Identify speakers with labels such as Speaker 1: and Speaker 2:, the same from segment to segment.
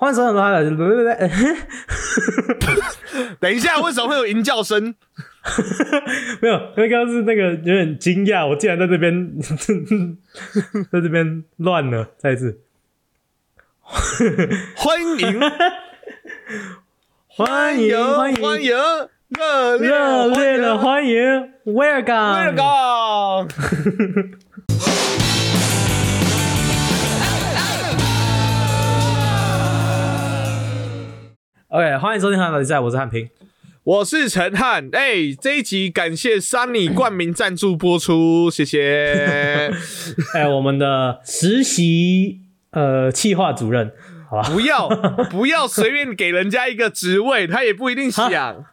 Speaker 1: 欢迎收看来了，
Speaker 2: 等一下，为什么会有吟叫声？
Speaker 1: 没有，那刚刚是那个有点惊讶，我竟然在这边，在这边乱了，再一次，
Speaker 2: 欢迎，
Speaker 1: 欢迎，欢迎，
Speaker 2: 欢迎，热烈
Speaker 1: 热烈的欢迎，Welcome，OK，欢迎收听《汉老比赛》，我是汉平。
Speaker 2: 我是陈汉，哎、这一集感谢 Sunny 冠名赞助播出，谢谢。
Speaker 1: 哎，我们的实习呃企划主任，好吧？
Speaker 2: 不要 不要随便给人家一个职位，他也不一定想。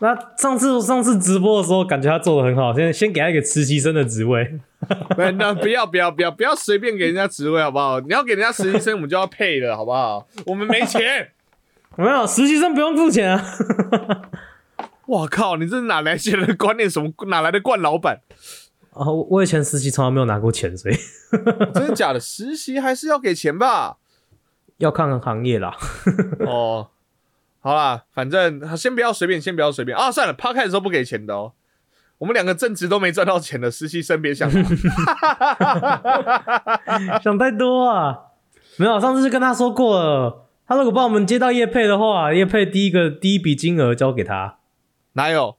Speaker 1: 那上次上次直播的时候，感觉他做的很好，现在先给他一个实习生的职位。
Speaker 2: 那那不要不要不要不要随便给人家职位好不好？你要给人家实习生，我们就要配了好不好？我们没钱。
Speaker 1: 没有实习生不用付钱啊。
Speaker 2: 哇靠！你这是哪来钱的观念？什么哪来的惯老板？
Speaker 1: 啊，我我以前实习从来没有拿过钱，所以
Speaker 2: 真的假的？实习还是要给钱吧？
Speaker 1: 要看看行业啦。
Speaker 2: 哦，好啦，反正先不要随便，先不要随便啊！算了，趴开的时候不给钱的哦。我们两个正职都没赚到钱的实习生，别想拿。
Speaker 1: 想太多啊！没有，上次就跟他说过了，他如果帮我们接到叶配的话，叶配第一个第一笔金额交给他。
Speaker 2: 哪有？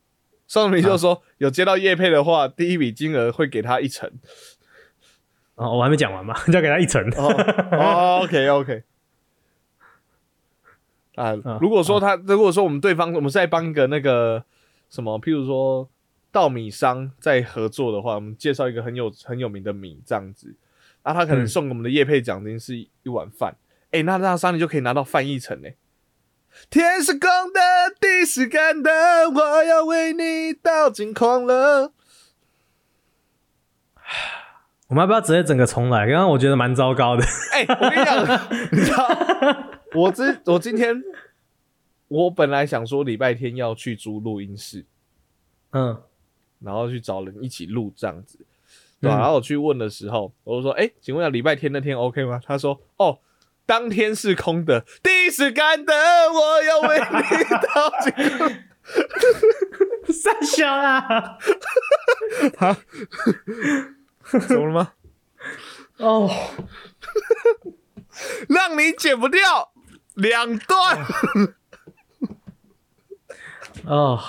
Speaker 2: 上面就说、有接到叶配的话，第一笔金额会给他一成。
Speaker 1: 哦，我还没讲完嘛，交给他一层。
Speaker 2: 哦哦，OK OK。啊，如果说他，如果说我们对方，我们是在帮一个那个什么，譬如说稻米商在合作的话，我们介绍一个很有很有名的米这样子，那他可能送给我们的叶配奖金是一一碗饭，哎、那那商你就可以拿到翻译成呢。天是空的，地是干的，我要为你倒进狂了。
Speaker 1: 我们要不要直接整个重来？刚刚我觉得蛮糟糕的。
Speaker 2: 哎、我跟你讲，你知道，我之我今天我本来想说礼拜天要去租录音室，
Speaker 1: 嗯，
Speaker 2: 然后去找人一起录这样子，对吧、
Speaker 1: 嗯
Speaker 2: 然后我去问的时候，我就说：“哎、请问一下礼拜天那天 OK 吗？”他说：“哦，当天是空的，地是干的，我要为你倒进空。
Speaker 1: 三小啊！
Speaker 2: 怎么了吗？
Speaker 1: 哦，
Speaker 2: 让你剪不掉两段。
Speaker 1: 哦，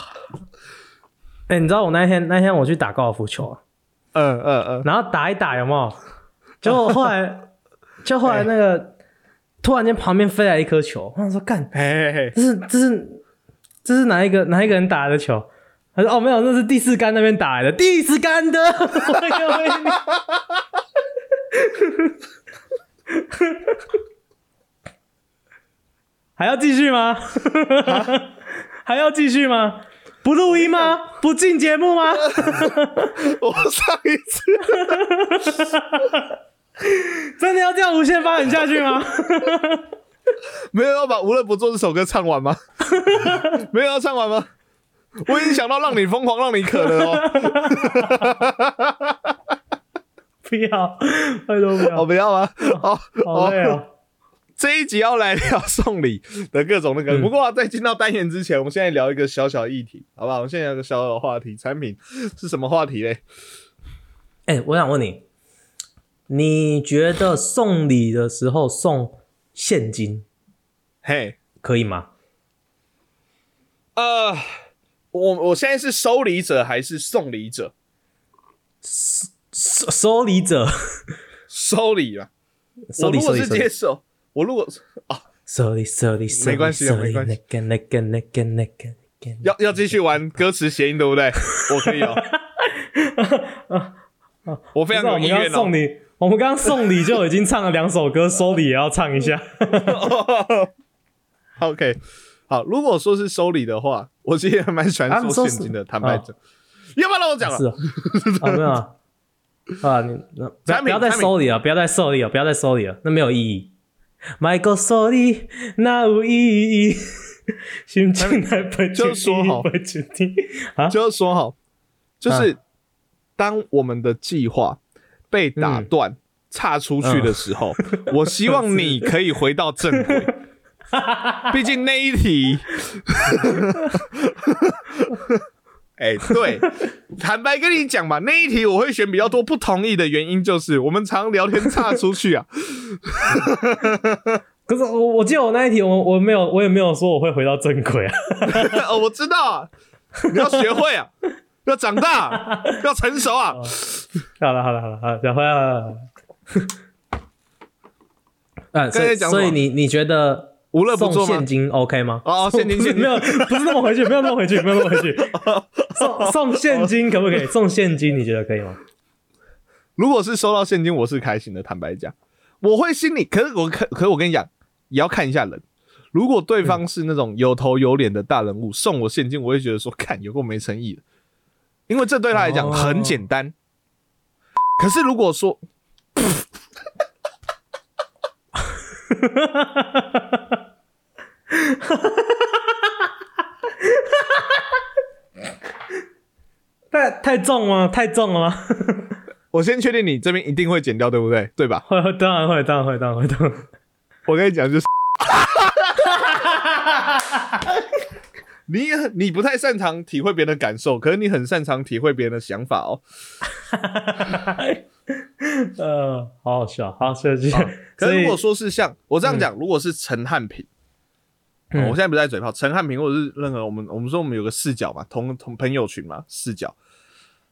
Speaker 1: 哎、你知道我那天那天我去打高尔夫球啊，
Speaker 2: 嗯嗯嗯，
Speaker 1: 然后打一打有没有？结果后来，就后来那个突然间旁边飞来一颗球，我想说干，
Speaker 2: 嘿嘿嘿，
Speaker 1: 这是这是这是哪一个哪一个人打的球？他说哦没有，那是第四杆那边打来的，第四杆的，还要继续吗？还要继续吗？不录音吗？不进节目吗？
Speaker 2: 我上一次
Speaker 1: 真的要这样无限发展下去吗？
Speaker 2: 没有要把《无乐不作》这首歌唱完吗？没有要唱完吗？我已经想到让你疯狂，让你渴了哦。
Speaker 1: 不要，拜托不
Speaker 2: 哦，
Speaker 1: 要，
Speaker 2: 不要吗？哦
Speaker 1: 好累哦。
Speaker 2: 这一集要来聊送礼的各种那个。不过在进到单元之前，我们现在聊一个小小议题，好不好？我们现在聊个小小的话题，产品是什么话题嘞？
Speaker 1: 哎、我想问你，你觉得送礼的时候送现金
Speaker 2: 嘿，
Speaker 1: 可以吗？
Speaker 2: 呃，我我现在是收礼者还是送礼者？
Speaker 1: 收收礼者，
Speaker 2: 收礼啊，
Speaker 1: 收礼
Speaker 2: 我如果是
Speaker 1: 收礼收礼
Speaker 2: 接受，我如果啊
Speaker 1: 收礼收礼，
Speaker 2: 没关系没关系
Speaker 1: 那个那个那个那个，
Speaker 2: 要要继续玩歌词谐音，对不对？我可以哦。我非常有意愿哦。
Speaker 1: 送礼，我们刚刚送礼就已经唱了两首歌，收礼也要唱一下。
Speaker 2: OK，好，如果说是收礼的话，我其实还蛮喜欢收现金的。坦白讲，要不要让我讲了？
Speaker 1: 是啊，啊没有啊，啊你那不要不要再收礼了，不要再收礼了，不要再收礼了，那没有意义。买个收礼那无意义？心情来不
Speaker 2: 就说好
Speaker 1: 不决定啊，
Speaker 2: 就是说好，就是当我们的计划被打断、岔出去的时候，我希望你可以回到正轨。毕竟那一题，哎、对，坦白跟你讲吧，那一题我会选比较多不同意的原因就是我们常聊天岔出去啊。
Speaker 1: 可是我我记得我那一题我我没有我也没有说我会回到正轨啊。
Speaker 2: 哦，我知道啊，你要学会啊，要长大，要成熟啊。
Speaker 1: 好了好了好了好了，讲回来了。嗯，所以所以你你觉得
Speaker 2: 无乐不
Speaker 1: 送现？金 OK 吗？
Speaker 2: 哦，现金现金
Speaker 1: 没有，不是那么回去，没有那么回去，没有那么回去。送送现金可不可以？送现金你觉得可以吗？
Speaker 2: 如果是收到现金，我是开心的。坦白讲，我会心里，可是我可可是我跟你讲，也要看一下人。如果对方是那种有头有脸的大人物，送我现金，我会觉得说，看有够没诚意的，因为这对他来讲
Speaker 1: 哦
Speaker 2: 很简单。可是如果说，
Speaker 1: 太太重吗？太重了吗？
Speaker 2: 我先确定你这边一定会剪掉，对不对？对吧？
Speaker 1: 会会，当然会，当然会，当然会，当然会。
Speaker 2: 我跟你讲，就是你你不太擅长体会别人的感受，可是你很擅长体会别人的想法哦。
Speaker 1: 呃，好好笑，好，谢谢。
Speaker 2: 可是如果说是像我这样讲，如果是陈汉平，我现在不在嘴炮，陈汉平或者是任何我们我们说我们有个视角嘛，同同朋友群嘛，视角，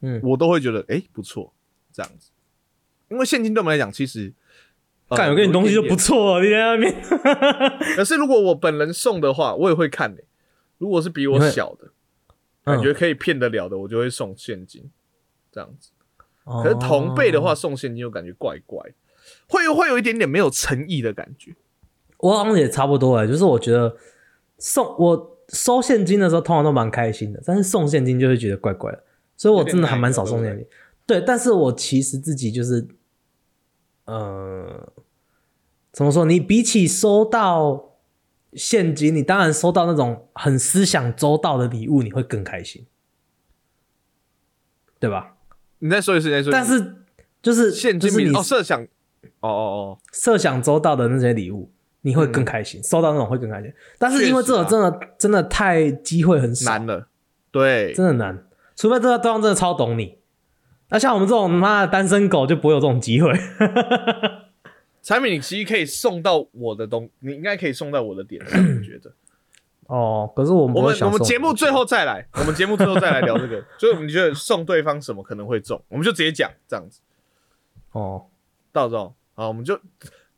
Speaker 1: 嗯
Speaker 2: 我都会觉得哎、诶不错，这样子，因为现金对我们来讲其实。呃
Speaker 1: 干，我给你东西就不错了，你在那边。
Speaker 2: 可是如果我本人送的话，我也会看的、如果是比我小的，
Speaker 1: 嗯
Speaker 2: 感觉可以骗得了的，我就会送现金，这样子。
Speaker 1: 可
Speaker 2: 可是同辈的话，送现金又感觉怪怪，会会有一点点没有诚意的感觉。
Speaker 1: 我好像也差不多哎，就是我觉得送我收现金的时候，通常都蛮开心的，但是送现金就会觉得怪怪的，所以我真的还蛮少送现金。对，但是我其实自己就是，呃，怎么说？你比起收到现金，你当然收到那种很思想周到的礼物，你会更开心，对吧？
Speaker 2: 你再说一次，再说一次。
Speaker 1: 但是就是
Speaker 2: 现金
Speaker 1: 就是你
Speaker 2: 设想，哦哦哦
Speaker 1: 设想周到的那些礼物，你会更开心，收到那种会更开心。但是因为这个真的、真的太机会很
Speaker 2: 哦，
Speaker 1: 少，
Speaker 2: 难了，对，
Speaker 1: 真的难，除非这个对方真的超懂你。那像我们这种妈的单身狗就不会有这种机会。
Speaker 2: 产品你其实可以送到我的东，你应该可以送到我的点上，我觉得。
Speaker 1: 哦，可是我们
Speaker 2: 我们我们节目最后再来，我们节目最后再来聊这个，所以你觉得送对方什么可能会中，我们就直接讲这样子。
Speaker 1: 哦，
Speaker 2: 到时候好，我们就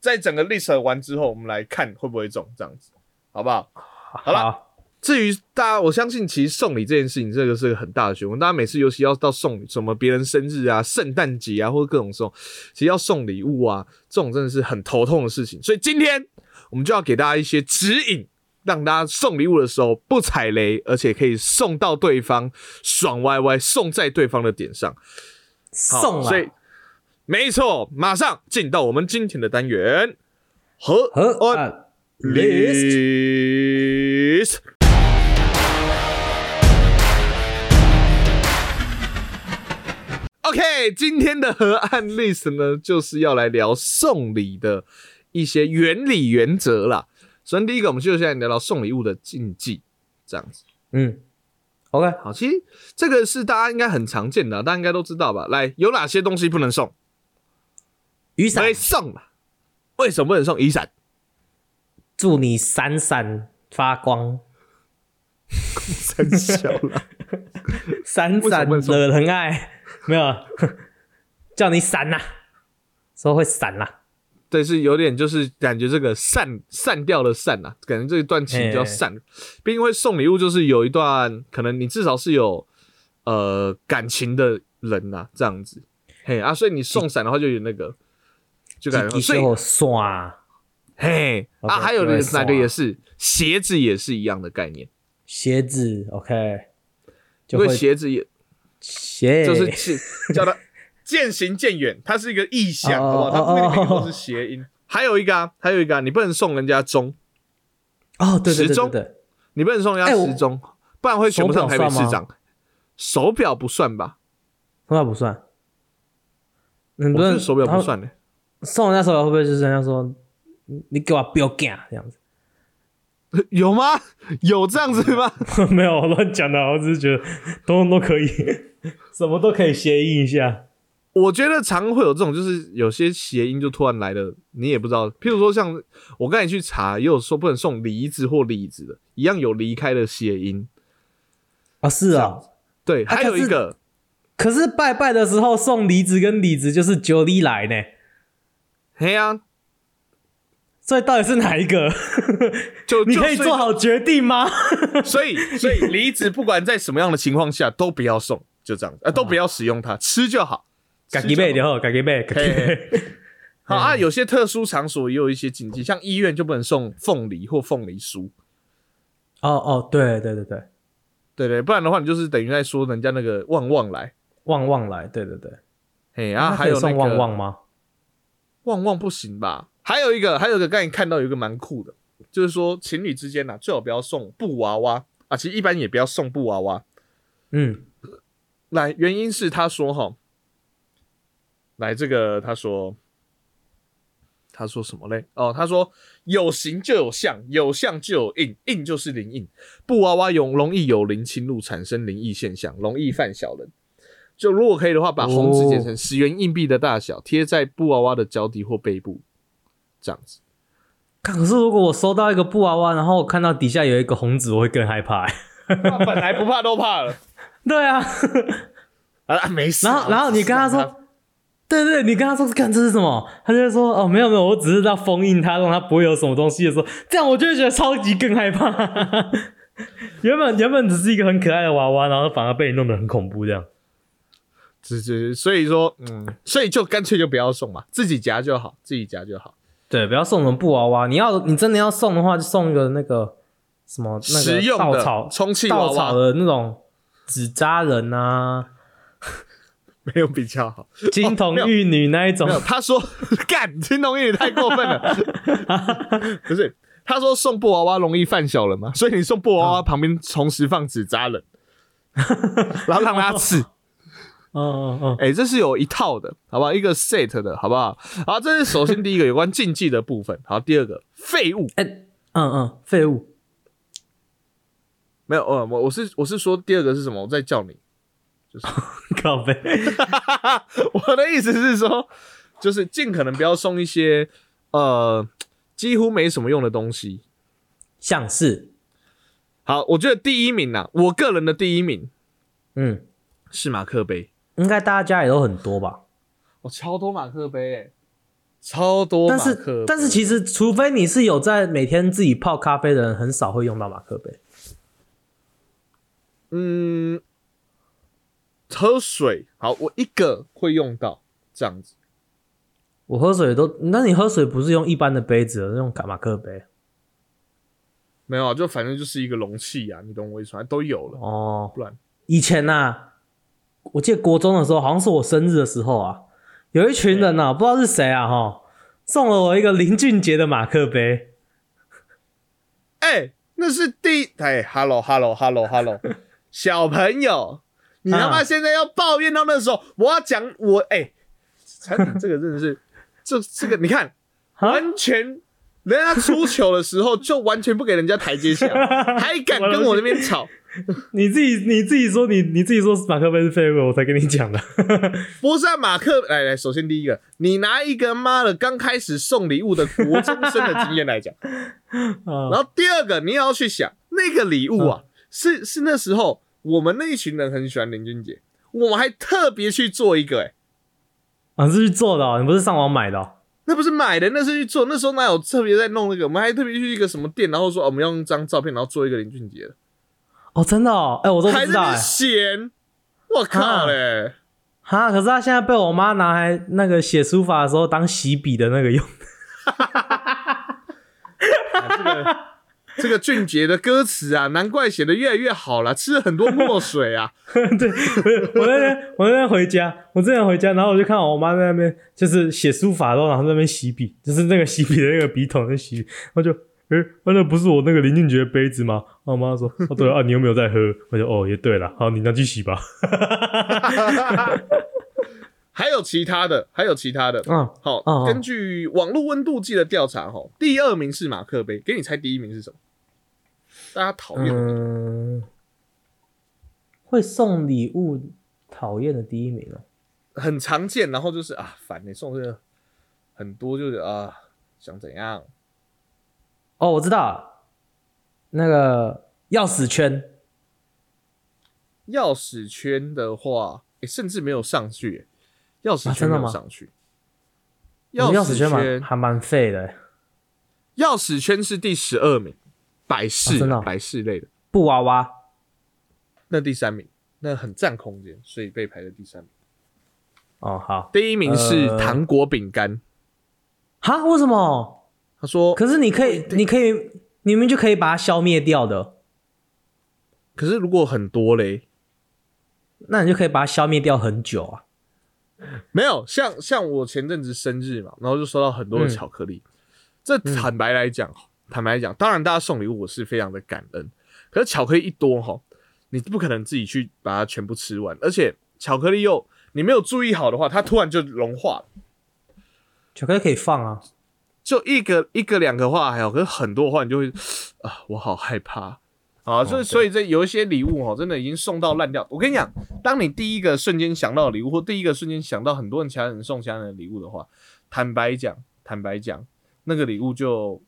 Speaker 2: 在整个 list 完之后，我们来看会不会中，这样子，好不好？
Speaker 1: 好
Speaker 2: 了至于大家，我相信其实送礼这件事情，这个是个很大的学问。大家每次尤其要到送，什么别人生日啊、圣诞节啊，或者各种时候，其实要送礼物啊，这种真的是很头痛的事情。所以今天我们就要给大家一些指引，让大家送礼物的时候不踩雷，而且可以送到对方爽歪歪，送在对方的点上。好
Speaker 1: 送
Speaker 2: 所以
Speaker 1: 了
Speaker 2: 没错，马上进到我们今天的单元和
Speaker 1: 和 list
Speaker 2: OK，今天的河岸 list 呢，就是要来聊送礼的一些原理原则啦。首先，第一个，我们就现在聊聊送礼物的禁忌，这样子。
Speaker 1: 嗯，OK，
Speaker 2: 好，其实这个是大家应该很常见的啊、大家应该都知道吧？来，有哪些东西不能送？
Speaker 1: 雨伞
Speaker 2: 没，送嘛？为什么不能送雨伞？
Speaker 1: 祝你闪闪发光，
Speaker 2: 太小了。
Speaker 1: 闪闪惹人爱，没有，叫你闪呐、说会闪呐、
Speaker 2: 对，是有点就是感觉这个散散掉了散啊，感觉这一段情就要散。毕竟会送礼物，就是有一段可能你至少是有呃感情的人呐、这样子。嘿啊，所以你送伞的话就有那个，就感觉所以
Speaker 1: 几就刷。
Speaker 2: 嘿啊，还有哪个也是鞋子也是一样的概念，
Speaker 1: 鞋子，OK，就
Speaker 2: 因为
Speaker 1: 会
Speaker 2: 鞋子也
Speaker 1: 鞋
Speaker 2: 就是是叫它渐行渐远，它是一个意象，
Speaker 1: 哦
Speaker 2: 好不好？它这边的
Speaker 1: 哦哦
Speaker 2: 都是谐音。还有一个啊，还有一个啊，你不能送人家钟，
Speaker 1: 哦，对对对
Speaker 2: 时钟你不能送人家时钟，不然会选不上台北市长。手表不算吧？
Speaker 1: 手表不算。你不是
Speaker 2: 我是手表不算的。
Speaker 1: 送人家手表会不会就是人家说你你给我表干这样子？
Speaker 2: 有吗？有这样子吗？
Speaker 1: 没有我乱讲的，我只是觉得 通通都可以，什么都可以谐音一下。
Speaker 2: 我觉得常会有这种，就是有些谐音就突然来了，你也不知道。譬如说，像我刚才去查，也有说不能送梨子或李子的，一样有离开的谐音。
Speaker 1: 啊，是啊，
Speaker 2: 对，还有一个，
Speaker 1: 可是拜拜的时候送梨子跟李子就是九里来呢。
Speaker 2: 嘿呀，
Speaker 1: 所以到底是哪一个？
Speaker 2: 就
Speaker 1: 你可以做好决定吗？
Speaker 2: 所以，所以梨子不管在什么样的情况下都不要送，就这样，呃，都不要使用它，吃就好。
Speaker 1: 嘎吉贝就好，嘎吉贝，嘎吉贝。
Speaker 2: 好 啊，有些特殊场所也有一些禁忌，像医院就不能送凤梨或凤梨酥。
Speaker 1: 哦哦，对对对对，
Speaker 2: 对对，不然的话，你就是等于在说人家那个旺旺来。
Speaker 1: 旺旺来，对对对。
Speaker 2: 嘿啊，还有
Speaker 1: 送旺旺吗？
Speaker 2: 旺旺不行吧？还有一个，还有一个，刚才看到有一个蛮酷的，就是说情侣之间呐、最好不要送布娃娃啊，其实一般也不要送布娃娃。
Speaker 1: 嗯，
Speaker 2: 来，原因是他说哈，来这个他说，他说什么嘞？哦，他说有形就有相，有相就有印，印就是灵印。布娃娃容容易有灵侵入，产生灵异现象，容易犯小人。就如果可以的话，把红纸剪成十元硬币的大小，贴在布娃娃的脚底或背部，这样子。
Speaker 1: 可是如果我收到一个布娃娃，然后我看到底下有一个红纸，我会更害怕、欸。
Speaker 2: 本来不怕都怕了
Speaker 1: 对啊，
Speaker 2: 啊，没事。
Speaker 1: 然后然后你跟他说，对对，你跟他说看这是什么，他就会说哦没有没有，我只是在封印它，让它不会有什么东西的时候，这样我就会觉得超级更害怕。原本原本只是一个很可爱的娃娃，然后反而被你弄得很恐怖这样。
Speaker 2: 只只所以说，嗯，所以就干脆就不要送嘛，自己夹就好，自己夹就好。
Speaker 1: 对，不要送什么布娃娃，你要你真的要送的话，就送一个那个什么那个
Speaker 2: 实用的
Speaker 1: 稻草
Speaker 2: 充气娃
Speaker 1: 稻草
Speaker 2: 娃
Speaker 1: 的那种纸扎人啊，
Speaker 2: 没有比较好。
Speaker 1: 金童玉女那一种
Speaker 2: 没。有，他说 干金童玉女太过分了，不是。他说送布娃娃容易犯小人嘛，所以你送布娃娃旁边同时放纸扎人，然后让他刺。
Speaker 1: 嗯嗯嗯，
Speaker 2: 哎、这是有一套的，好不好？一个 set 的，好不好？好，这是首先第一个 有关禁忌的部分。好，第二个废物
Speaker 1: 哎、嗯嗯，废物。
Speaker 2: 没有，呃，我我是我是说第二个是什么？我在叫你。
Speaker 1: 靠背。
Speaker 2: 我的意思是说，就是尽可能不要送一些呃几乎没什么用的东西。
Speaker 1: 像是，
Speaker 2: 好，我觉得第一名呐、我个人的第一名
Speaker 1: 嗯，
Speaker 2: 是马克杯。
Speaker 1: 应该大家家里都很多吧？
Speaker 2: 哦，超多马克杯诶，超多马
Speaker 1: 但
Speaker 2: 克杯。
Speaker 1: 是但是其实，除非你是有在每天自己泡咖啡的人，很少会用到马克杯。
Speaker 2: 嗯，喝水好，我一个会用到这样子。
Speaker 1: 我喝水都，那你喝水不是用一般的杯子，用马克杯？
Speaker 2: 没有啊，就反正就是一个容器啊，你懂我意思吗？都有了，
Speaker 1: 哦，
Speaker 2: 不然
Speaker 1: 以前呐、我记得国中的时候，好像是我生日的时候啊，有一群人呐、不知道是谁啊，哈，送了我一个林俊杰的马克杯。
Speaker 2: 哎、那是第哎，hello hello hello hello，小朋友，你他妈
Speaker 1: 啊。
Speaker 2: 现在要抱怨到那时候，我要讲我哎，这个真的是，这这个你看，
Speaker 1: 啊？
Speaker 2: 完全人家出糗的时候就完全不给人家台阶下，还敢跟我那边吵，
Speaker 1: 你自己你自己说你你自己说马克杯是废物，我才跟你讲的。
Speaker 2: 不是啊，马克，来来，首先第一个，你拿一个妈的刚开始送礼物的国中生的经验来讲，
Speaker 1: 啊
Speaker 2: 然后第二个，你也要去想那个礼物啊，是是那时候我们那一群人很喜欢林俊杰，我们还特别去做一个、欸，
Speaker 1: 啊，是去做的、哦，你不是上网买的、哦。
Speaker 2: 那不是买的，那是去做。那时候哪有特别在弄那个？我们还特别去一个什么店，然后说、哦我们要用一张照片，然后做一个林俊杰的，
Speaker 1: 哦，真的哦，哎、我都不知道哎、
Speaker 2: 还在那边闲。我靠嘞！
Speaker 1: 哈，可是他现在被我妈拿来那个写书法的时候当洗笔的那个用。
Speaker 2: 啊这个这个俊杰的歌词啊，难怪写的越来越好了，吃了很多墨水啊。
Speaker 1: 对，我我那天我那天回家，我之前回家，然后我就看到我妈在那边就是写书法的时候，然后在那边洗笔，就是那个洗笔的那个笔筒在洗笔，然后就。诶、啊那不是我那个林俊杰杯子吗？然后我妈说：“哦，对啊，你有没有在喝？”我就：“哦，也对了，好，你拿去洗吧。
Speaker 2: 还有其他的，还有其他的。
Speaker 1: 嗯，
Speaker 2: 好，根据网络温度计的调查，哈，第二名是马克杯，给你猜第一名是什么？大家讨厌
Speaker 1: 会送礼物讨厌的第一名哦。
Speaker 2: 很常见，然后就是啊，烦你、送这个很多，就是啊，想怎样？
Speaker 1: 哦，我知道。了，那个钥匙圈，
Speaker 2: 钥匙圈的话，诶甚至没有上去、诶钥匙圈没有上去。
Speaker 1: 钥匙圈
Speaker 2: 匙圈
Speaker 1: 还蛮废的，
Speaker 2: 钥匙圈是第十二名，百事、
Speaker 1: 啊哦
Speaker 2: 百事类的，
Speaker 1: 布娃娃。
Speaker 2: 那第三名，那很占空间，所以被排在第三名。
Speaker 1: 哦，好，
Speaker 2: 第一名是
Speaker 1: 呃。
Speaker 2: 糖果饼干，
Speaker 1: 哈，为什么？
Speaker 2: 他说，
Speaker 1: 可是你可以，你可以，你们就可以把它消灭掉的，
Speaker 2: 可是如果很多嘞，
Speaker 1: 那你就可以把它消灭掉很久啊。
Speaker 2: 没有像像我前阵子生日嘛，然后就收到很多的
Speaker 1: 嗯
Speaker 2: 巧克力。这坦白来讲，坦白来讲，当然大家送礼物我是非常的感恩，可是巧克力一多哈，你不可能自己去把它全部吃完，而且巧克力又你没有注意好的话，它突然就融化了。
Speaker 1: 巧克力可以放啊，
Speaker 2: 就一个一个两个话还好，可是很多的话你就会啊，我好害怕啊，所以所以这有一些礼物哦，真的已经送到烂掉。我跟你讲，当你第一个瞬间想到礼物，或第一个瞬间想到很多人其他人送其他人的礼物的话，坦白讲，坦白讲，那个礼物就。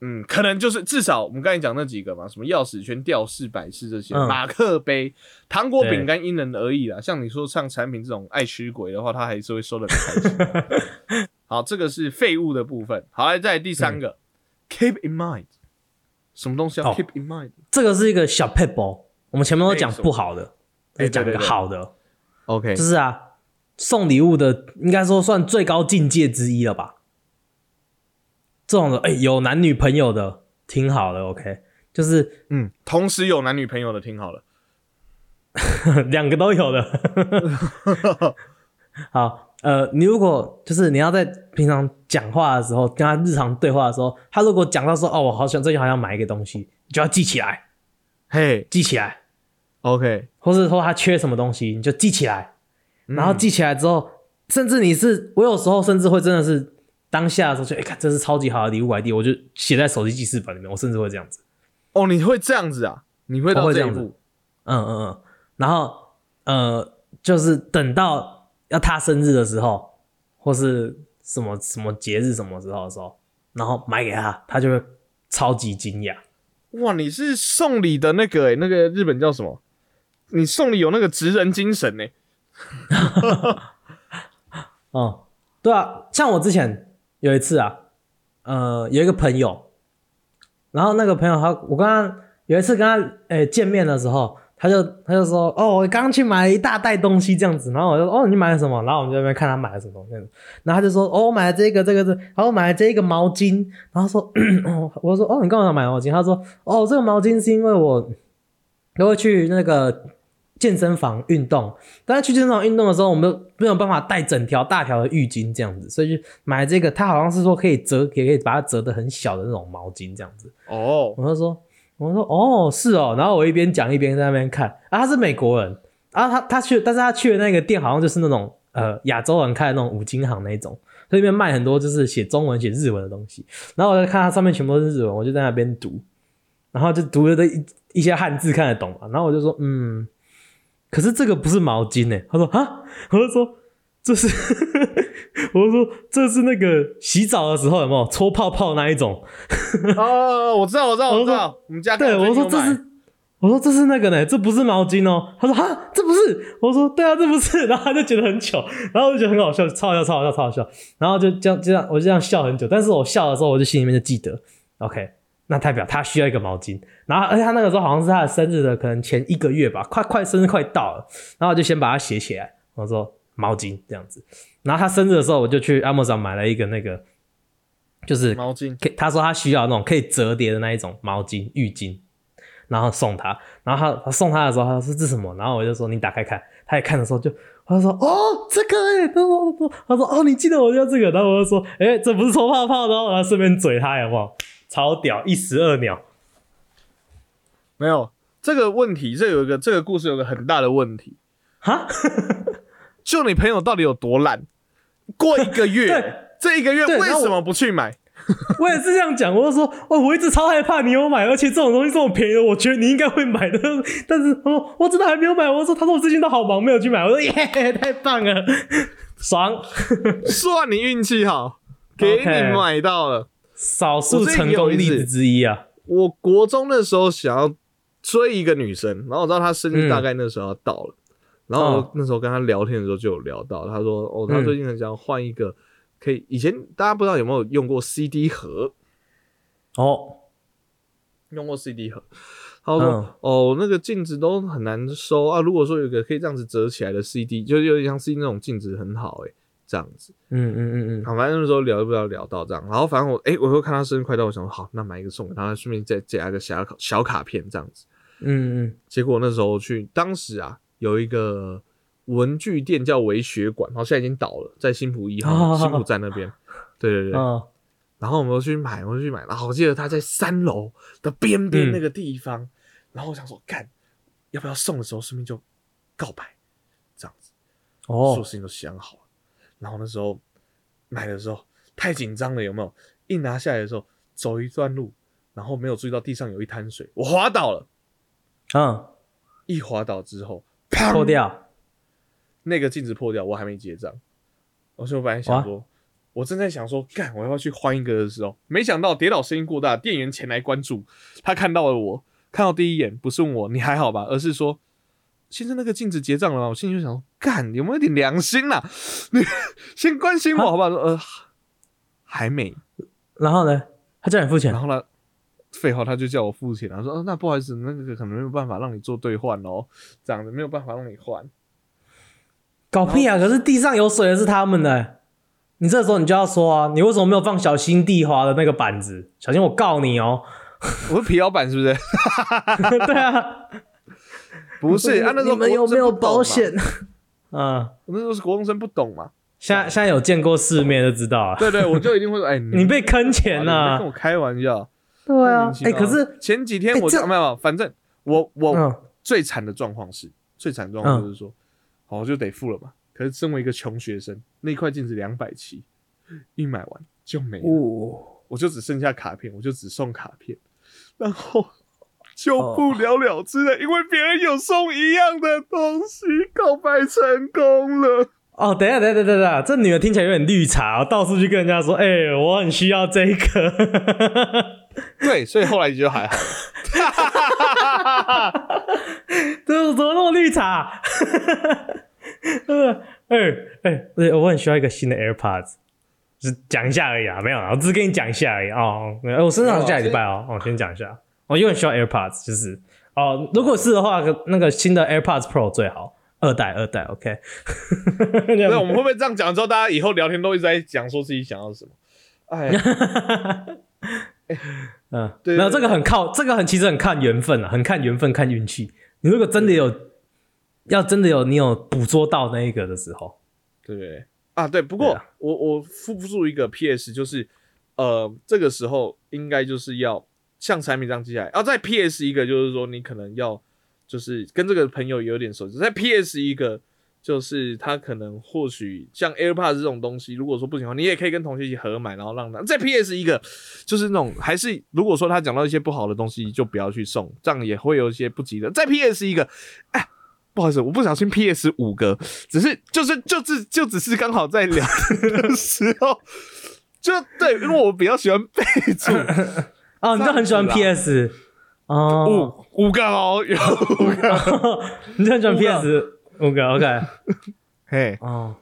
Speaker 2: 嗯，可能就是至少我们刚才讲那几个嘛，什么钥匙圈、吊饰、摆饰这些，
Speaker 1: 嗯
Speaker 2: 马克杯、糖果、饼干，因人而异啦。像你说像产品这种爱吃鬼的话，他还是会收的很开心。好，这个是废物的部分。好，来再来第三个、k e e p in mind，什么东西要
Speaker 1: 哦
Speaker 2: keep in mind？、
Speaker 1: 这个是一个小 p e b b l 我们前面都讲不好的，
Speaker 2: 哎
Speaker 1: 再讲一个好的
Speaker 2: ，OK，
Speaker 1: 就是啊，送礼物的应该说算最高境界之一了吧？这种的，哎、有男女朋友的，挺好的，OK，就是
Speaker 2: 嗯，同时有男女朋友的，挺好的。
Speaker 1: 两个都有的。好，呃，你如果就是你要在平常讲话的时候，跟他日常对话的时候，他如果讲到说，哦，我好想最近好想买一个东西，你就要记起来，
Speaker 2: 嘿。
Speaker 1: 记起来
Speaker 2: ，，OK，
Speaker 1: 或者说他缺什么东西，你就记起来，然后记起来之后，甚至你是我有时候甚至会真的是当下的时候就，哎、看这是超级好的礼物 ID，我就写在手机记事本里面，我甚至会这样子，
Speaker 2: 哦，你会这样子啊？你会
Speaker 1: 我会这样子
Speaker 2: 到这一步？
Speaker 1: 嗯嗯嗯，然后呃，就是等到要他生日的时候，或是什么什么节日什么时候的时候，然后买给他，他就会超级惊讶。
Speaker 2: 哇，你是送礼的那个、欸，那个日本叫什么？你送礼有那个职人精神呢、
Speaker 1: 哦、对啊，像我之前有一次啊，呃，有一个朋友，然后那个朋友他，我跟他有一次跟他诶、见面的时候，他就他就说，哦，我刚刚去买了一大袋东西这样子，然后我就说，哦，你买了什么？然后我们就在那边看他买了什么东西，然后他就说，哦，我买了这个这个这个，然后我买了这一个毛巾，然后说，哦，我说，哦，你干嘛买毛巾？他说，哦，这个毛巾是因为我都会去那个健身房运动，但是去健身房运动的时候，我们没有办法带整条大条的浴巾这样子，所以就买这个。他好像是说可以折，也可以把它折的很小的那种毛巾这样子。
Speaker 2: 哦，
Speaker 1: 我就说，我说哦是哦，然后我一边讲一边在那边看。啊，他是美国人。啊，他他去，但是他去的那个店好像就是那种呃亚洲人开的那种五金行那种，所以里面卖很多就是写中文写日文的东西。然后我就看它上面全部都是日文，我就在那边读，然后就读了的一一些汉字看得懂嘛，然后我就说嗯。可是这个不是毛巾呢、他说啊，我就说这是，我说这是那个洗澡的时候有没有搓泡泡那一种？
Speaker 2: 哦，我知道，我知道，我知道，我们家
Speaker 1: 对，我说这是，我说这是那个呢，这不是毛巾哦。他说哈，这不是。我说对啊，这不是。然后他就觉得很糗，然后我就觉得很好笑，超好笑，超好笑，超好笑。然后就这样这样，我就这样笑很久。但是我笑的时候，我就心里面就记得，OK，那代表他需要一个毛巾。然后而且他那个时候好像是他的生日的可能前一个月吧，快快生日快到了，然后我就先把它写起来，我说毛巾这样子。然后他生日的时候，我就去 Amazon 买了一个那个，就是
Speaker 2: 毛巾，
Speaker 1: 他说他需要那种可以折叠的那一种毛巾、浴巾，然后送他。然后他他送他的时候，他说这是什么？然后我就说你打开看。他一看的时候就，他说哦这个哎、欸，他说他说哦你记得我要这个，然后我就说哎、欸、这不是搓泡泡的哦，然后顺便嘴他有没有？超屌，一石二鸟。
Speaker 2: 没有这个问题，这有一个这个故事有个很大的问题，
Speaker 1: 哈，
Speaker 2: 就你朋友到底有多烂？过一个月，这一个月为什么不去买？
Speaker 1: 我也是这样讲，我就说，哦，我一直超害怕你有买，而且这种东西这么便宜，我觉得你应该会买的。但是，哦，我真的还没有买。我说，他说我最近都好忙，没有去买。我说，耶，太棒了，爽！
Speaker 2: 算你运气好，给你买到了，
Speaker 1: 少数成功例子之一啊。
Speaker 2: 我国中的时候想要追一个女生，然后我知道她生日大概那时候要到了，然后那时候跟他聊天的时候就有聊到，他说，哦，他最近很想换一个。可以，以前大家不知道有没有用过 CD 盒
Speaker 1: 哦，
Speaker 2: 用过 CD 盒。他说：“哦，那个镜子都很难收啊。如果说有个可以这样子折起来的 CD，就有点像 CD 那种镜子很好哎，这样子。
Speaker 1: 嗯嗯嗯嗯。
Speaker 2: 好，反正那时候聊不知道聊到这样，然后反正我哎，我会看他生日快到，我想说好，那买一个送给他，顺便再加一个小卡小卡片这样子。
Speaker 1: 嗯嗯。
Speaker 2: 结果那时候去，当时啊有一个。文具店叫维学馆，然后现在已经倒了，在新浦一号新浦站那边。对对对，然后我们去买，我们去买，然后我记得他在三楼的边边那个地方，然后我想说，干，要不要送的时候顺便就告白，这样子，哦，所有事情都想好了。然后那时候买的时候太紧张了，有没有？一拿下来的时候，走一段路，然后没有注意到地上有一滩水，我滑倒了。
Speaker 1: 嗯，
Speaker 2: 一滑倒之后，
Speaker 1: 破掉。
Speaker 2: 那个镜子破掉，我还没结账。我说我本来想说，我正在想说，干我要要去换一个的时候，没想到跌倒声音过大，店员前来关注，他看到了我，看到第一眼不是问我你还好吧，而是说先生那个镜子结账了吗。我心里就想说，干有没有点良心呐？你 先关心我好不好？说呃还没。
Speaker 1: 然后呢，他叫你付钱。
Speaker 2: 然后呢，废话，他就叫我付钱。他说那不好意思，那个可能没有办法让你做兑换哦，这样子没有办法让你换。
Speaker 1: 搞屁啊！可是地上有水的是他们的，你这时候你就要说啊，你为什么没有放小心地滑的那个板子？小心我告你哦！
Speaker 2: 我是皮腰板是不是？
Speaker 1: 对啊，
Speaker 2: 不是啊，那时候
Speaker 1: 们有没有保险？
Speaker 2: 啊，那时候是国中生不懂嘛。
Speaker 1: 现在现在有见过世面就知道了。
Speaker 2: 对对，我就一定会说，哎，
Speaker 1: 你 被坑钱
Speaker 2: 了，跟我开玩笑。
Speaker 1: 对啊，哎，可是
Speaker 2: 前几天我没有，反正我我最惨的状况是，最惨状况就是说。好，就得付了嘛。可是身为一个穷学生，那块镜子两百七，一买完就没了，我就只剩下卡片，我就只送卡片，然后就不了了之了，因为别人有送一样的东西，告白成功了。
Speaker 1: 哦，等下，等下，等等下，这女的听起来有点绿茶，到处去跟人家说，哎，我很需要这个。
Speaker 2: 对，所以后来就还好。
Speaker 1: 这怎么那么绿茶？哎哎，我很需要一个新的 AirPods，是讲一下而已啊，没有啊，我只是跟你讲一下而已哦。我身上下礼拜哦，我先讲一下，我因为需要 AirPods，就是哦，如果是的话，那个新的 AirPods Pro 最好，二代二代，OK。
Speaker 2: 那我们会不会这样讲之后，大家以后聊天都一直在讲说自己想要什么？哎。
Speaker 1: 嗯，没有这个很靠，这个很其实很看缘分啊，很看缘分，看运气。你如果真的有，要真的有你有捕捉到那一个的时候，
Speaker 2: 对不对？啊，对。不过我我附不住一个 P.S，就是呃，这个时候应该就是要像产品这样记下来，然后再 P.S 一个，就是说你可能要就是跟这个朋友有点熟悉，再 P.S 一个。就是他可能或许像 AirPods 这种东西，如果说不行的话，你也可以跟同学一起合买，然后让他再 PS 一个，就是那种还是如果说他讲到一些不好的东西，就不要去送，这样也会有一些不吉的。再 PS 一个，哎，不好意思，我不小心 PS 五个，只是就是就是就只是刚好在聊的时候，就对，因为我比较喜欢备注
Speaker 1: 哦，你就很喜欢 PS
Speaker 2: 哦，五五个哦，有五个，
Speaker 1: 你就很喜欢 PS。OK OK，
Speaker 2: 嘿。
Speaker 1: 哦。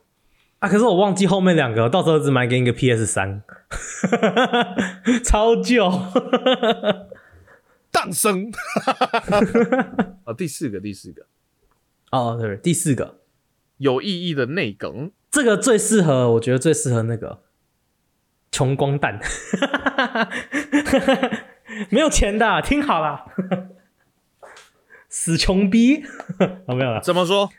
Speaker 1: 啊！可是我忘记后面两个，到时候只买给你个 PS 三，超旧，
Speaker 2: 诞生。啊，第四个，第四个，
Speaker 1: 哦对，第四个。
Speaker 2: 有意义的内梗，
Speaker 1: 这个最适合，我觉得最适合那个穷光蛋，没有钱的，听好了，死穷逼，好没有了？
Speaker 2: 怎么说？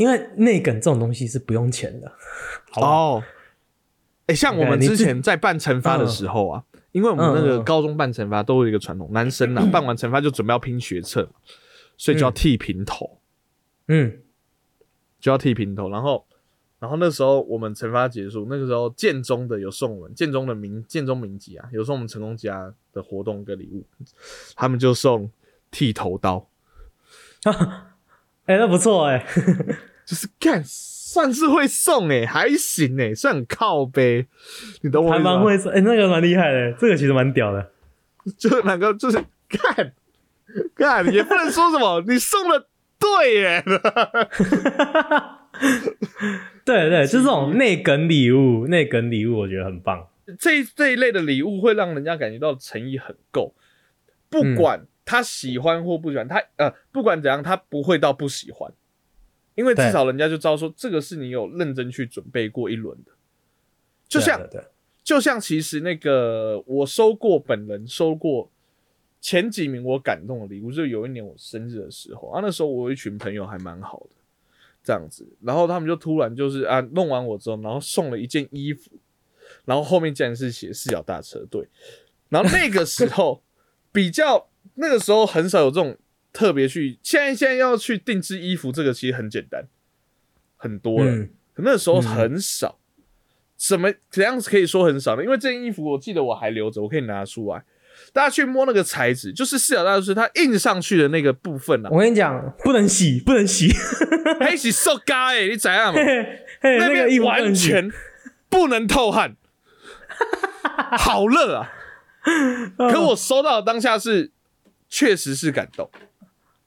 Speaker 1: 因为内梗这种东西是不用钱的
Speaker 2: 哦。哎，像我们之前在办惩罚的时候啊，因为我们那个高中办惩罚都有一个传统，男生啊 办完惩罚就准备要拼学测，所以就要剃平头。
Speaker 1: 嗯，
Speaker 2: 就要剃平头。然后然后那时候我们惩罚结束，那个时候建中的有送我们建中的名建中名级啊，有送我们成功家的活动跟礼物，他们就送剃头刀，
Speaker 1: 哎、那不错哎、
Speaker 2: 就是干算是会送哎、还行哎、算很靠背，你懂我意
Speaker 1: 还
Speaker 2: 思吗？
Speaker 1: 蛮会说，哎、那个蛮厉害的，这个其实蛮屌的。
Speaker 2: 就是两个就是干干也不能说什么，你送的对耶，
Speaker 1: 对对，就这种内梗礼物，内梗礼物我觉得很棒。
Speaker 2: 这这一类的礼物会让人家感觉到诚意很够，不管他喜欢或不喜欢，他呃不管怎样，他不会到不喜欢，因为至少人家就知道说这个是你有认真去准备过一轮的，就像就像其实那个我收过本人收过前几名我感动的礼物，就有一年我生日的时候啊，那时候我有一群朋友还蛮好的，这样子，然后他们就突然就是啊弄完我之后，然后送了一件衣服，然后后面竟然是写四角大车队，然后那个时候比较那个时候很少有这种特别去，现在现在要去定制衣服，这个其实很简单，很多了。
Speaker 1: 嗯，
Speaker 2: 可那时候很少。怎么怎样可以说很少呢？因为这件衣服我记得我还留着，我可以拿出来。大家去摸那个材质，就是四角大师它印上去的那个部分啊，
Speaker 1: 我跟你讲，不能洗，不能洗，
Speaker 2: 还洗瘦嘎哎，你怎样？
Speaker 1: 嘿嘿嘿，
Speaker 2: 那
Speaker 1: 那个
Speaker 2: 完。全不能透汗，好热啊！可我收到的当下是，确实是感动。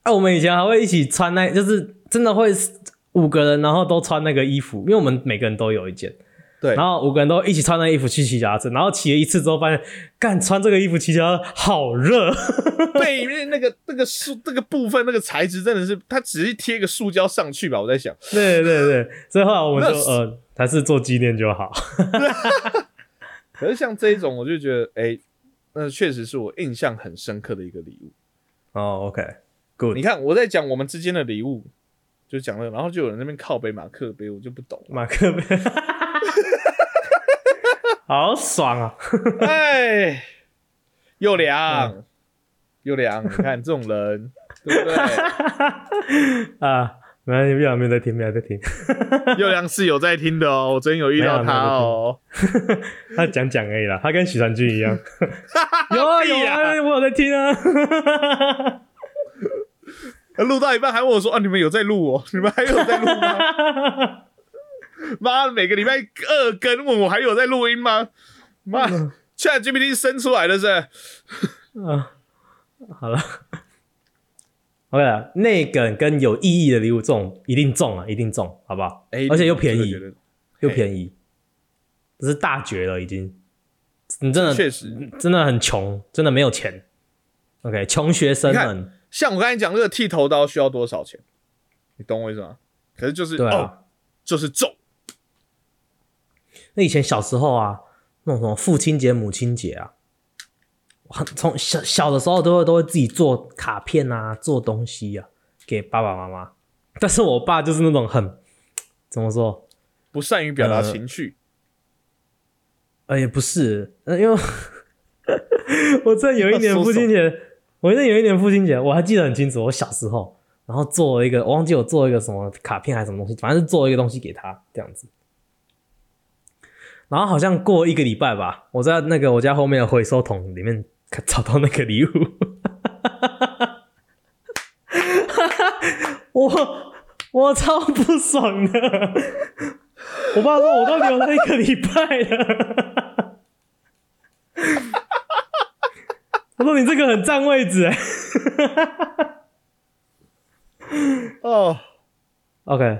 Speaker 1: 哎、我们以前还会一起穿那，就是真的会五个人，然后都穿那个衣服，因为我们每个人都有一件，
Speaker 2: 对，
Speaker 1: 然后五个人都一起穿那个衣服去骑脚踏车，然后骑了一次之后发现，干穿这个衣服骑脚踏车好热，
Speaker 2: 背面那个那个塑那个部分那个材质真的是，它只是贴一个塑胶上去吧？我在想，
Speaker 1: 对对对，所以后来我们就呃，还是做纪念就好。
Speaker 2: 可是像这一种，我就觉得，哎、那确实是我印象很深刻的一个礼物。
Speaker 1: 哦
Speaker 2: 你看我在讲我们之间的礼物，就讲了，然后就有人那边靠背马克杯，我就不懂。
Speaker 1: 马克杯，好爽啊！
Speaker 2: 哎，又
Speaker 1: 嗯
Speaker 2: 凉又凉，你看这种人，对不对？
Speaker 1: 啊，没关系，不要没有在听，没有在听，
Speaker 2: 又良是有在听的哦，我昨天有遇到他哦。
Speaker 1: 他讲讲而已啦，他跟许传君一样，有 啊有啊，
Speaker 2: 啊
Speaker 1: 我有在听啊。
Speaker 2: 录到一半还问我说：“啊，你们有在录哦？你们还有在录吗？” 妈，每个礼拜二更问我还有在录音吗？妈，Chat GPT 生出来了是。
Speaker 1: 嗯，好了，OK 了，内梗跟有意义的礼物，这种一定中啊，一定中，好不好？
Speaker 2: 哎
Speaker 1: 而且又便宜又便宜，这是大绝了，已经。你真的
Speaker 2: 确实，
Speaker 1: 真的很穷，真的没有钱。OK，穷学生们，
Speaker 2: 像我刚才讲这个剃头刀需要多少钱？你懂我意思吗？可是就是哦，就是重，
Speaker 1: 那以前小时候啊，那种什么父亲节、母亲节啊，很从小小的时候都会都会自己做卡片啊，做东西啊，给爸爸妈妈。但是我爸就是那种很怎么说？
Speaker 2: 不善于表达
Speaker 1: 呃
Speaker 2: 情绪。
Speaker 1: 呃，也不是，呃，因为 我在有一年 父亲节，我真的有一年父亲节，我还记得很清楚。我小时候，然后做了一个，我忘记我做了一个什么卡片还是什么东西，反正是做了一个东西给他这样子。然后好像过一个礼拜吧，我在那个我家后面的回收桶里面找到那个礼物，我我超不爽的。我爸说我都留了一个礼拜了，我说你这个很占位置哎。
Speaker 2: 哦
Speaker 1: ，OK，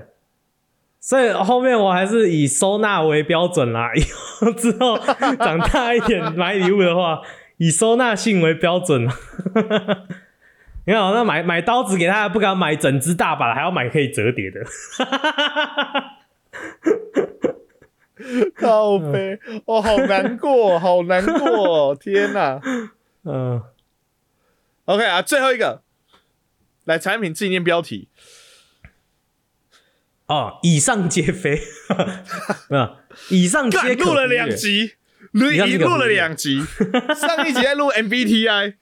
Speaker 1: 所以后面我还是以收纳为标准啦。以后之后长大一点买礼物的话，以收纳性为标准。你看，那买买刀子给他，还不敢买整只大把的，还要买可以折叠的。
Speaker 2: 靠背，哦，好难过，好难过，天哪
Speaker 1: 嗯、
Speaker 2: ！OK 啊，最后一个，来产品自己念标题。
Speaker 1: 哦，以上皆非，没有，以上皆
Speaker 2: 录了两集，录
Speaker 1: 以上
Speaker 2: 已录了两集，上一集在录 MBTI，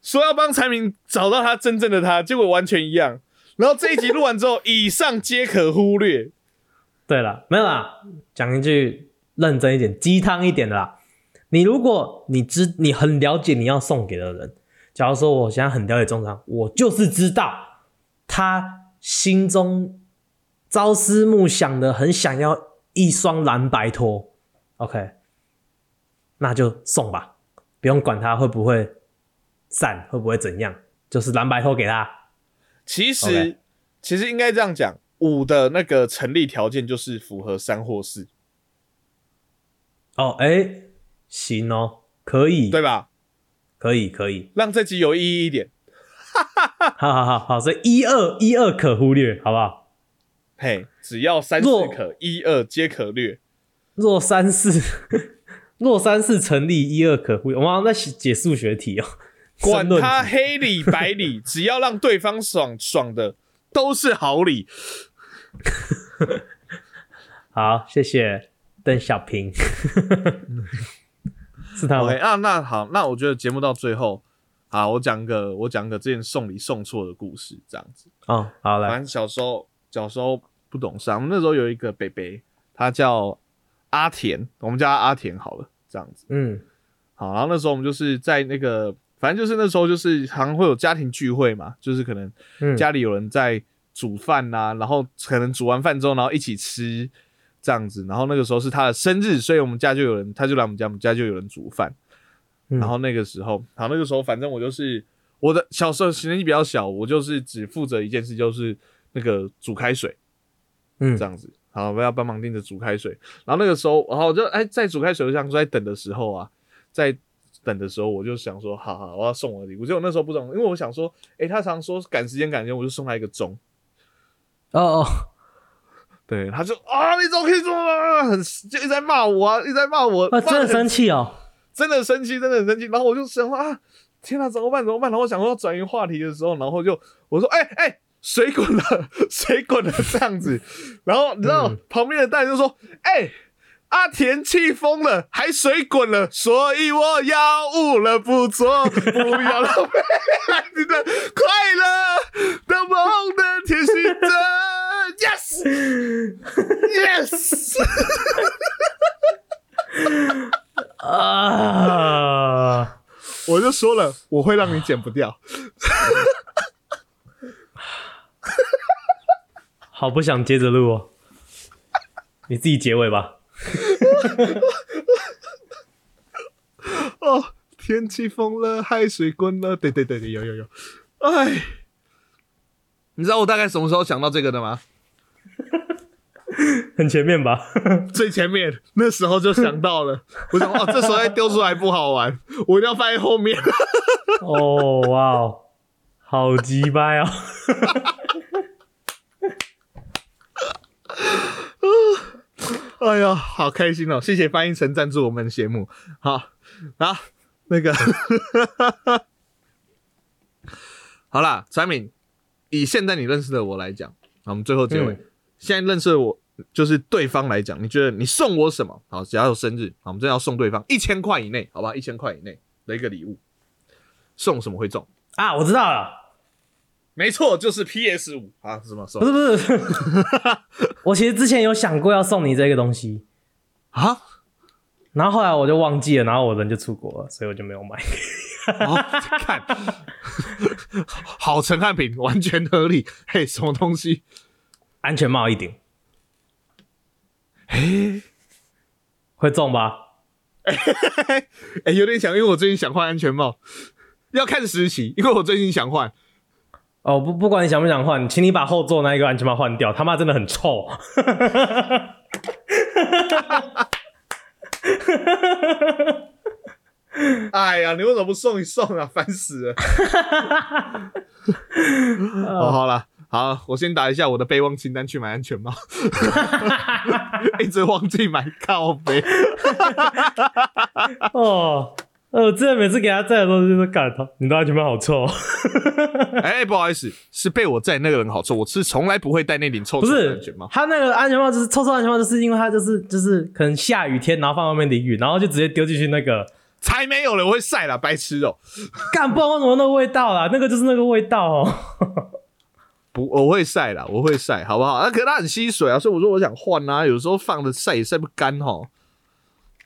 Speaker 2: 说要帮产品找到他真正的他，结果完全一样。然后这一集录完之后，以上皆可忽略。
Speaker 1: 对了，没有啦，讲一句认真一点、鸡汤一点的啦。你如果你知你很了解你要送给的人，假如说我现在很了解中场，我就是知道他心中朝思暮想的，很想要一双蓝白拖，OK，那就送吧，不用管他会不会散，会不会怎样，就是蓝白拖给他。
Speaker 2: 其实其实应该这样讲，五的那个成立条件就是符合三或四，
Speaker 1: 哦，哎，行哦，可以，
Speaker 2: 对吧？
Speaker 1: 可以，可以，
Speaker 2: 让这集有意义一点。
Speaker 1: 好好好好，所以一二一二可忽略，好不好？
Speaker 2: 嘿，只要三四可，一二皆可略。
Speaker 1: 若三四，若三四成立，一二可忽略。我们好像在写解数学题哦，
Speaker 2: 管他黑理白理，只要让对方爽爽的，都是好理。
Speaker 1: 好，谢谢邓小平，是他吗
Speaker 2: OK 啊，那好，那我觉得节目到最后，好，我讲个我讲个之前送礼送错的故事，这样子。
Speaker 1: 哦，好来，
Speaker 2: 反正小时候小时候不懂事啊，我们那时候有一个北北，他叫阿田，我们叫他阿田好了，这样子。
Speaker 1: 嗯
Speaker 2: 好，然后那时候我们就是在那个，反正就是那时候就是常会有家庭聚会嘛，就是可能
Speaker 1: 嗯，
Speaker 2: 家里有人在煮饭呐、然后可能煮完饭之后，然后一起吃这样子。然后那个时候是他的生日，所以我们家就有人，他就来我们家，我们家就有人煮饭。
Speaker 1: 嗯
Speaker 2: 然后那个时候，好，那个时候反正我就是我的小时候年纪比较小，我就是只负责一件事，就是那个煮开水
Speaker 1: 嗯
Speaker 2: 这样子。好，我要帮忙盯着煮开水。然后那个时候，然后我就哎，在煮开水，我想说在等的时候啊，在等的时候，我就想说，好好，我要送我的礼物。结果那时候不懂，因为我想说，哎，他常说赶时间赶时间，我就送他一个钟。
Speaker 1: 哦哦，
Speaker 2: 对，他就啊，你怎么可以这么很就一直在骂我啊，一直在骂我，
Speaker 1: 啊，真的
Speaker 2: 很
Speaker 1: 生气哦，
Speaker 2: 真的生气，真的很生气。然后我就想说啊，天哪，怎么办？怎么办？然后我想说要转移话题的时候，然后就我说，哎、哎、水滚了，水滚了这样子。然后你知道、
Speaker 1: 嗯
Speaker 2: 旁边的大人就说，哎、阿田气疯了，还水滚了，所以我要误了不做，不要浪费你的快乐的梦的天行者，yes，yes。
Speaker 1: 啊，
Speaker 2: 我就说了，我会让你剪不掉。
Speaker 1: 好不想接着录哦，你自己结尾吧。
Speaker 2: 哦，天气疯了，海水滚了，对对对对，有有有。哎，你知道我大概什么时候想到这个的吗？
Speaker 1: 很前面吧？
Speaker 2: 最前面那时候就想到了，我想哦，这时候再丢出来不好玩，我一定要放在后面。
Speaker 1: 哦，哇哦，好鸡掰哦！
Speaker 2: 哎呀，好开心哦！谢谢翻译成赞助我们的节目。好，啊，那个，好啦，产品，以现在你认识的我来讲，好我们最后结尾，
Speaker 1: 嗯
Speaker 2: 现在认识的我就是对方来讲，你觉得你送我什么？好，只要有生日，好，我们真的要送对方一千块以内，好吧？一千块以内的一个礼物，送什么会中？
Speaker 1: 啊，我知道了，
Speaker 2: 没错，就是 PS 五啊，什么送
Speaker 1: 不是不是，我其实之前有想过要送你这个东西，
Speaker 2: 啊？
Speaker 1: 然后后来我就忘记了，然后我人就出国了，所以我就没有买。
Speaker 2: 哦，看，好陈汉平，完全合理。嘿，什么东西？
Speaker 1: 安全帽一顶
Speaker 2: 嘿，
Speaker 1: 会中吧？
Speaker 2: 哎、有点想，因为我最近想换安全帽，要看时期，因为我最近想换。
Speaker 1: 哦，不不管你想不想换，请你把后座那一个安全帽换掉，他妈真的很臭。
Speaker 2: 哎呀，你为什么不送一送啊？烦死了！哦，好了，好，我先打一下我的备忘清单去买安全帽，一直忘记买靠背。
Speaker 1: 哦，呃，我真的每次给他载的时候就是感他，你的安全帽好臭。
Speaker 2: 哎、不好意思，是被我载那个人好臭，我是从来不会戴那顶臭
Speaker 1: 不
Speaker 2: 臭的
Speaker 1: 是
Speaker 2: 安全帽。
Speaker 1: 他那个安全帽就是臭臭安全帽，就是因为他就是就是可能下雨天，然后放外面淋雨，然后就直接丢进去那个
Speaker 2: 才没有了，我会晒了，白痴哦、
Speaker 1: 干，不知道为什么那个味道啦，那个就是那个味道哦。
Speaker 2: 不，我会晒啦，我会晒，好不好？那可是它很吸水啊，所以我说我想换啊，有时候放着晒也晒不干哈。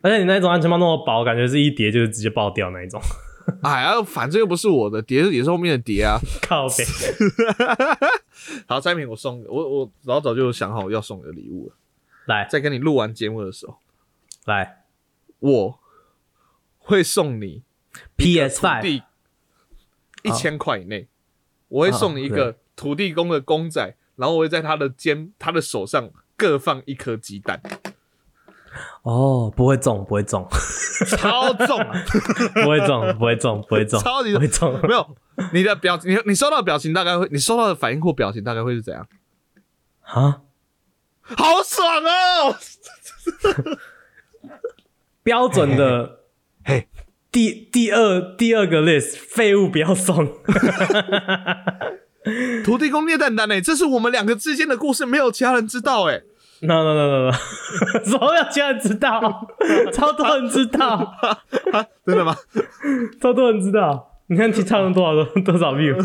Speaker 1: 而且你那种安全帽那么薄，感觉是一叠就是直接爆掉那一种。
Speaker 2: 哎呀，反正又不是我的碟，也是后面的碟啊。
Speaker 1: 靠背。
Speaker 2: 好，下一瓶我送我我老早就想好要送你的礼物了。
Speaker 1: 来，
Speaker 2: 在跟你录完节目的时候，
Speaker 1: 来，
Speaker 2: 我会送你
Speaker 1: PS Five
Speaker 2: 一千块以内，我会送你一个土地公的公仔，然后我会在他的肩、他的手上各放一颗鸡蛋。
Speaker 1: 哦，不会中，不会中，
Speaker 2: 超重，啊
Speaker 1: 不会中，不会中，不会中，
Speaker 2: 超级
Speaker 1: 不会中。
Speaker 2: 没有你的表，你你收到的表情大概会，你收到的反应或表情大概会是怎样？
Speaker 1: 啊，
Speaker 2: 好爽哦！
Speaker 1: 标准的，
Speaker 2: 嘿，
Speaker 1: 第第二第二个 list，废物不要送。
Speaker 2: 土地公捏蛋蛋哎？这是我们两个之间的故事，没有其他人知道哎。
Speaker 1: no no no no no，什么要其他人知道？超多人知道，
Speaker 2: 真的吗？
Speaker 1: 超多人知道。你看，提唱了多少多多少 view？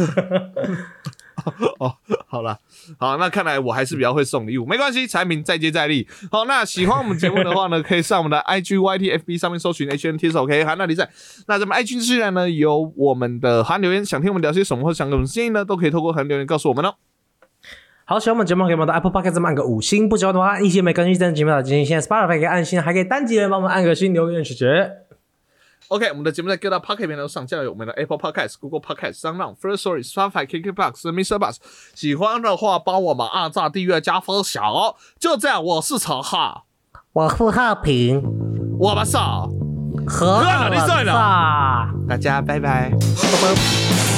Speaker 2: 哦，好了，好，那看来我还是比较会送礼物，没关系，产品再接再厉。好，那喜欢我们节目的话呢，可以上我们的 IG、YT、FB 上面搜寻 h n t s OK，好，那里在。那咱们 IG 资源呢，有我们的韩留言，想听我们聊些什么，或想给我们建议呢，都可以透过韩留言告诉我们哦。
Speaker 1: 好，喜欢我们节目可以帮到 Apple Podcast 按个五星，不喜欢的话，一些没更新的节目的今天现在 Spotify 可以按星，还可以单击人帮我们按个星留言谢谢。
Speaker 2: OK，我们的节目在各大 Pocket 平台都上架了，有我们的 Apple Podcast、Google Podcast、SoundCloud、First Story、Spotify、KKBox、Mr. Bus。喜欢的话，帮我们按赞、订阅、加分享哦。就这样，我是陈浩，
Speaker 1: 我付浩平，
Speaker 2: 我们是
Speaker 1: 和你
Speaker 2: 大家拜拜。
Speaker 1: 拜拜。